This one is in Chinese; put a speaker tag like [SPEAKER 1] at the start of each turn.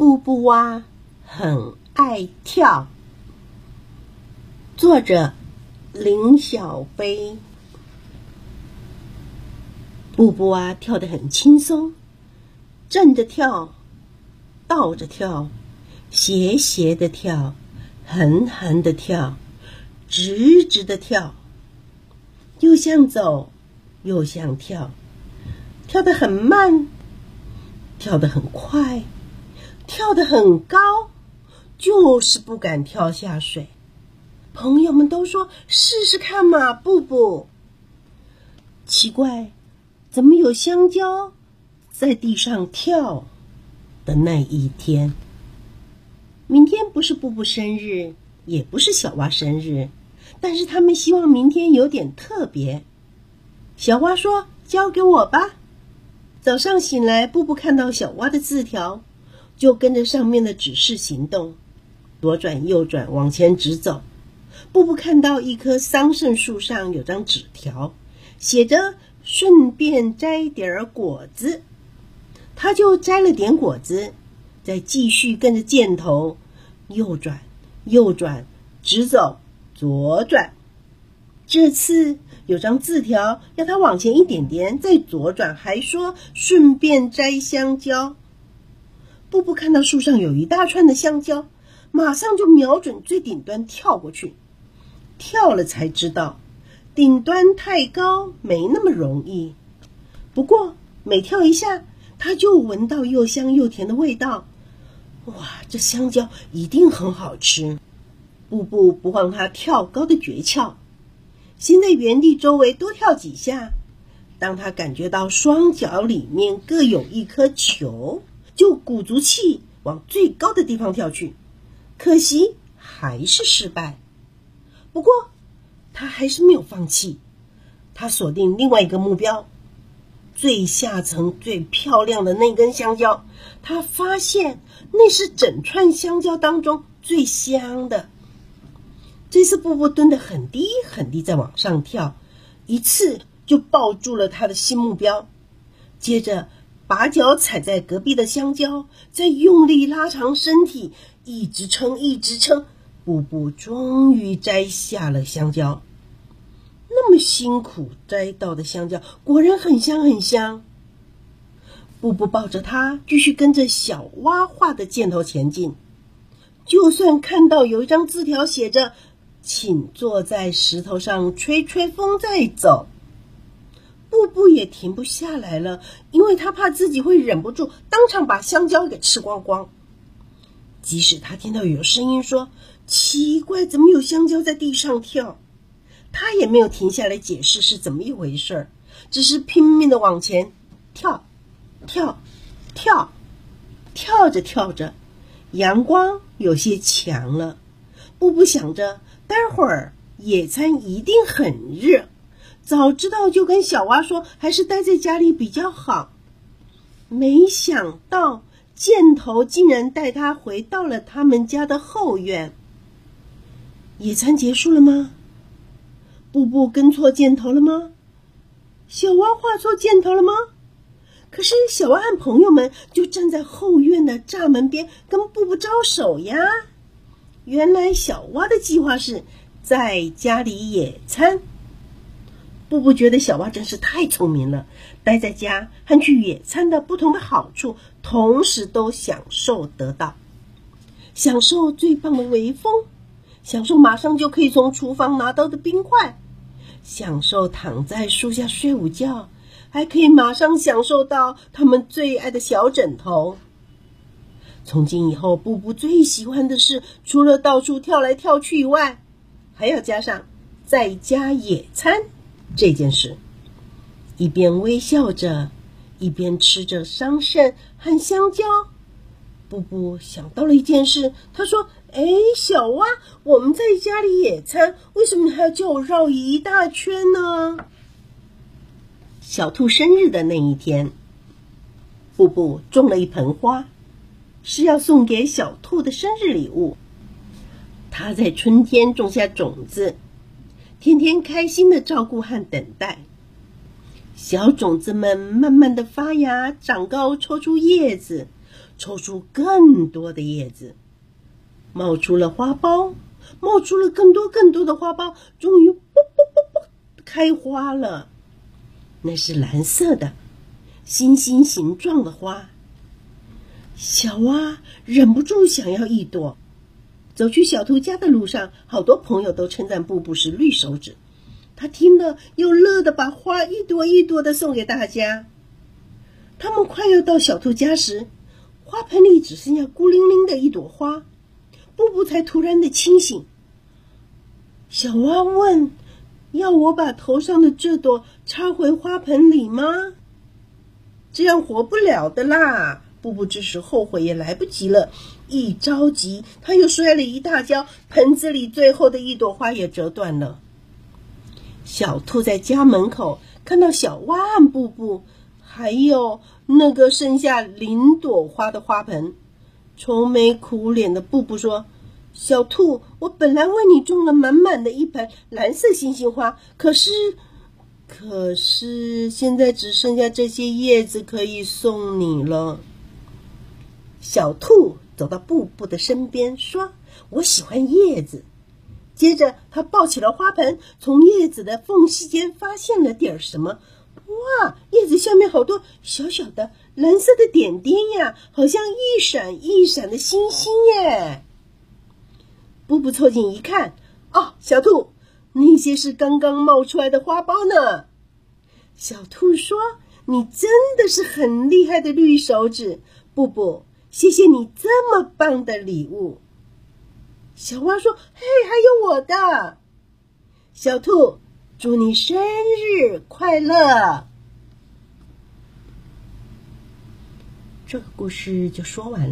[SPEAKER 1] 布布蛙很爱跳。作者林小飞。布布蛙跳得很轻松，正着跳，倒着跳，斜斜的跳，横横的跳，直直的跳，又像走，又像跳，跳得很慢，跳得很快，跳得很高，就是不敢跳下水。朋友们都说：“试试看嘛，布布。”奇怪。怎么有香蕉在地上跳的那一天？明天不是布布生日，也不是小蛙生日，但是他们希望明天有点特别。小蛙说：“交给我吧。”早上醒来，布布看到小蛙的字条，就跟着上面的指示行动，左转右转，往前直走。布布看到一棵桑葚树上有张纸条，写着。顺便摘点儿果子，他就摘了点果子，再继续跟着箭头右转、右转、直走、左转。这次有张字条要他往前一点点，再左转，还说顺便摘香蕉。布布看到树上有一大串的香蕉，马上就瞄准最顶端跳过去。跳了才知道。顶端太高，没那么容易。不过每跳一下，他就闻到又香又甜的味道。哇，这香蕉一定很好吃！布布不忘他跳高的诀窍，先在原地周围多跳几下。当他感觉到双脚里面各有一颗球，就鼓足气往最高的地方跳去。可惜还是失败。不过。他还是没有放弃，他锁定另外一个目标，最下层最漂亮的那根香蕉。他发现那是整串香蕉当中最香的。这次布布蹲得很低很低，在往上跳，一次就抱住了他的新目标。接着把脚踩在隔壁的香蕉，再用力拉长身体，一直撑，一直撑。布布终于摘下了香蕉，那么辛苦摘到的香蕉果然很香很香。布布抱着它，继续跟着小蛙画的箭头前进。就算看到有一张字条写着“请坐在石头上吹吹风再走”，布布也停不下来了，因为他怕自己会忍不住当场把香蕉给吃光光。即使他听到有声音说。奇怪，怎么有香蕉在地上跳？他也没有停下来解释是怎么一回事儿，只是拼命的往前跳，跳，跳，跳着跳着，阳光有些强了。布布想着，待会儿野餐一定很热，早知道就跟小蛙说，还是待在家里比较好。没想到箭头竟然带他回到了他们家的后院。野餐结束了吗？布布跟错箭头了吗？小蛙画错箭头了吗？可是小蛙和朋友们就站在后院的栅门边跟布布招手呀。原来小蛙的计划是在家里野餐。布布觉得小蛙真是太聪明了，待在家和去野餐的不同的好处，同时都享受得到，享受最棒的微风。享受马上就可以从厨房拿到的冰块，享受躺在树下睡午觉，还可以马上享受到他们最爱的小枕头。从今以后，布布最喜欢的是，除了到处跳来跳去以外，还要加上在家野餐这件事。一边微笑着，一边吃着桑葚和香蕉。布布想到了一件事，他说。哎，小蛙，我们在家里野餐，为什么你还要叫我绕一大圈呢？小兔生日的那一天，布布种了一盆花，是要送给小兔的生日礼物。他在春天种下种子，天天开心的照顾和等待，小种子们慢慢的发芽、长高、抽出叶子。抽出更多的叶子，冒出了花苞，冒出了更多更多的花苞，终于啵啵啵啵开花了。那是蓝色的，星星形状的花。小蛙忍不住想要一朵。走去小兔家的路上，好多朋友都称赞布布是绿手指。他听了又乐得把花一朵一朵的送给大家。他们快要到小兔家时，花盆里只剩下孤零零的一朵花。布布才突然的清醒。小蛙问：“要我把头上的这朵插回花盆里吗？”这样活不了的啦！布布这时后悔也来不及了，一着急他又摔了一大跤，盆子里最后的一朵花也折断了。小兔在家门口看到小蛙和布布，还有那个剩下零朵花的花盆，愁眉苦脸的布布说：“小兔，我本来为你种了满满的一盆蓝色星星花，可是，可是现在只剩下这些叶子可以送你了。”小兔走到布布的身边，说：“我喜欢叶子。”接着，他抱起了花盆，从叶子的缝隙间发现了点什么。哇！叶子下面好多小小的蓝色的点点呀，好像一闪一闪的星星耶！布布凑近一看，哦，小兔，那些是刚刚冒出来的花苞呢。小兔说：“你真的是很厉害的绿手指，布布。”谢谢你这么棒的礼物，小花说：“嘿，还有我的小兔，祝你生日快乐！”这个故事就说完了。